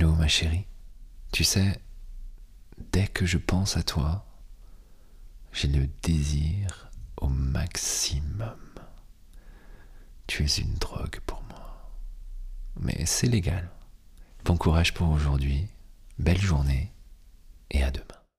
Allô, ma chérie. Tu sais, dès que je pense à toi, j'ai le désir au maximum. Tu es une drogue pour moi. Mais c'est légal. Bon courage pour aujourd'hui, belle journée.